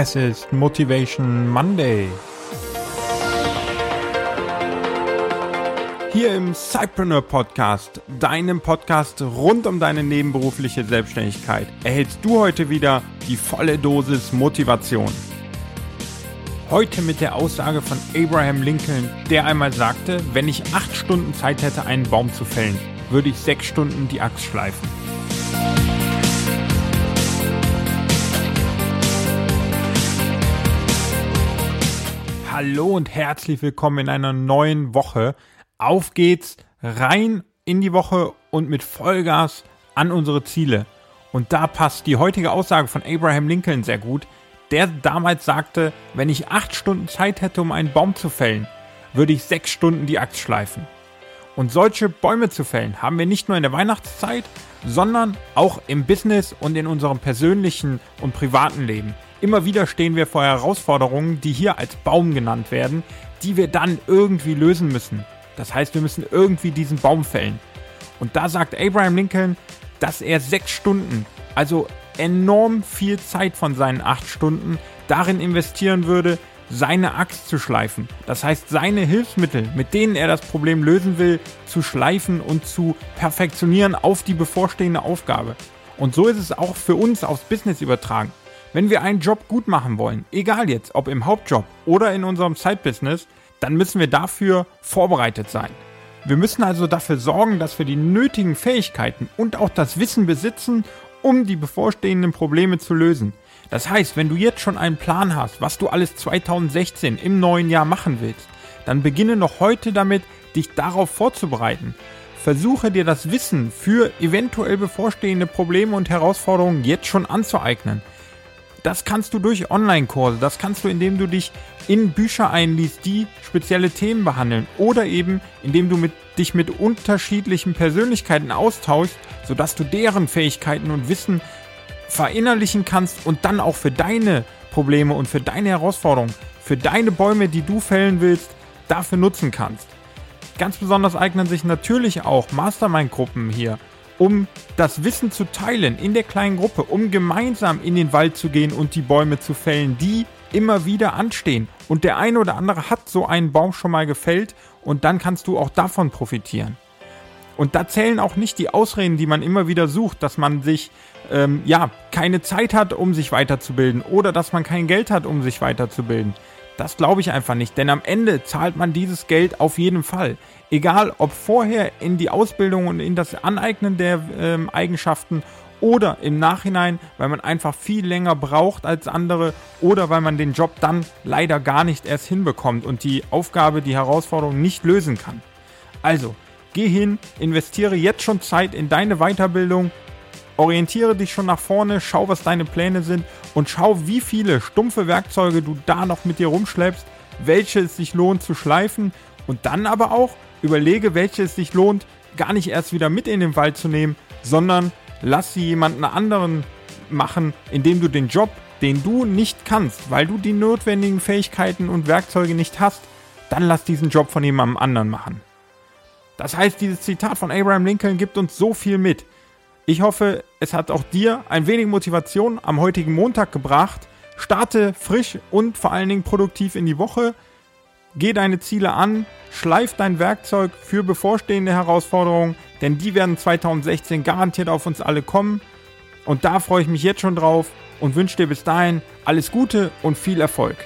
Es ist Motivation Monday. Hier im Cypreneur Podcast, deinem Podcast rund um deine nebenberufliche Selbstständigkeit, erhältst du heute wieder die volle Dosis Motivation. Heute mit der Aussage von Abraham Lincoln, der einmal sagte, wenn ich acht Stunden Zeit hätte, einen Baum zu fällen, würde ich sechs Stunden die Axt schleifen. Hallo und herzlich willkommen in einer neuen Woche. Auf geht's rein in die Woche und mit Vollgas an unsere Ziele. Und da passt die heutige Aussage von Abraham Lincoln sehr gut, der damals sagte, wenn ich acht Stunden Zeit hätte, um einen Baum zu fällen, würde ich sechs Stunden die Axt schleifen. Und solche Bäume zu fällen haben wir nicht nur in der Weihnachtszeit, sondern auch im Business und in unserem persönlichen und privaten Leben. Immer wieder stehen wir vor Herausforderungen, die hier als Baum genannt werden, die wir dann irgendwie lösen müssen. Das heißt, wir müssen irgendwie diesen Baum fällen. Und da sagt Abraham Lincoln, dass er sechs Stunden, also enorm viel Zeit von seinen acht Stunden, darin investieren würde, seine Axt zu schleifen. Das heißt, seine Hilfsmittel, mit denen er das Problem lösen will, zu schleifen und zu perfektionieren auf die bevorstehende Aufgabe. Und so ist es auch für uns aufs Business übertragen. Wenn wir einen Job gut machen wollen, egal jetzt, ob im Hauptjob oder in unserem Side-Business, dann müssen wir dafür vorbereitet sein. Wir müssen also dafür sorgen, dass wir die nötigen Fähigkeiten und auch das Wissen besitzen, um die bevorstehenden Probleme zu lösen. Das heißt, wenn du jetzt schon einen Plan hast, was du alles 2016 im neuen Jahr machen willst, dann beginne noch heute damit, dich darauf vorzubereiten. Versuche dir das Wissen für eventuell bevorstehende Probleme und Herausforderungen jetzt schon anzueignen. Das kannst du durch Online-Kurse, das kannst du, indem du dich in Bücher einliest, die spezielle Themen behandeln oder eben indem du mit, dich mit unterschiedlichen Persönlichkeiten austauschst, sodass du deren Fähigkeiten und Wissen verinnerlichen kannst und dann auch für deine Probleme und für deine Herausforderungen, für deine Bäume, die du fällen willst, dafür nutzen kannst. Ganz besonders eignen sich natürlich auch Mastermind-Gruppen hier um das Wissen zu teilen in der kleinen Gruppe, um gemeinsam in den Wald zu gehen und die Bäume zu fällen, die immer wieder anstehen. Und der eine oder andere hat so einen Baum schon mal gefällt und dann kannst du auch davon profitieren. Und da zählen auch nicht die Ausreden, die man immer wieder sucht, dass man sich ähm, ja keine Zeit hat, um sich weiterzubilden oder dass man kein Geld hat, um sich weiterzubilden. Das glaube ich einfach nicht, denn am Ende zahlt man dieses Geld auf jeden Fall. Egal ob vorher in die Ausbildung und in das Aneignen der ähm, Eigenschaften oder im Nachhinein, weil man einfach viel länger braucht als andere oder weil man den Job dann leider gar nicht erst hinbekommt und die Aufgabe, die Herausforderung nicht lösen kann. Also, geh hin, investiere jetzt schon Zeit in deine Weiterbildung, orientiere dich schon nach vorne, schau, was deine Pläne sind und schau, wie viele stumpfe Werkzeuge du da noch mit dir rumschleppst, welche es sich lohnt zu schleifen und dann aber auch überlege, welche es sich lohnt, gar nicht erst wieder mit in den Wald zu nehmen, sondern lass sie jemanden anderen machen, indem du den Job, den du nicht kannst, weil du die notwendigen Fähigkeiten und Werkzeuge nicht hast, dann lass diesen Job von jemandem anderen machen. Das heißt, dieses Zitat von Abraham Lincoln gibt uns so viel mit. Ich hoffe, es hat auch dir ein wenig Motivation am heutigen Montag gebracht. Starte frisch und vor allen Dingen produktiv in die Woche. Geh deine Ziele an, schleif dein Werkzeug für bevorstehende Herausforderungen, denn die werden 2016 garantiert auf uns alle kommen. Und da freue ich mich jetzt schon drauf und wünsche dir bis dahin alles Gute und viel Erfolg.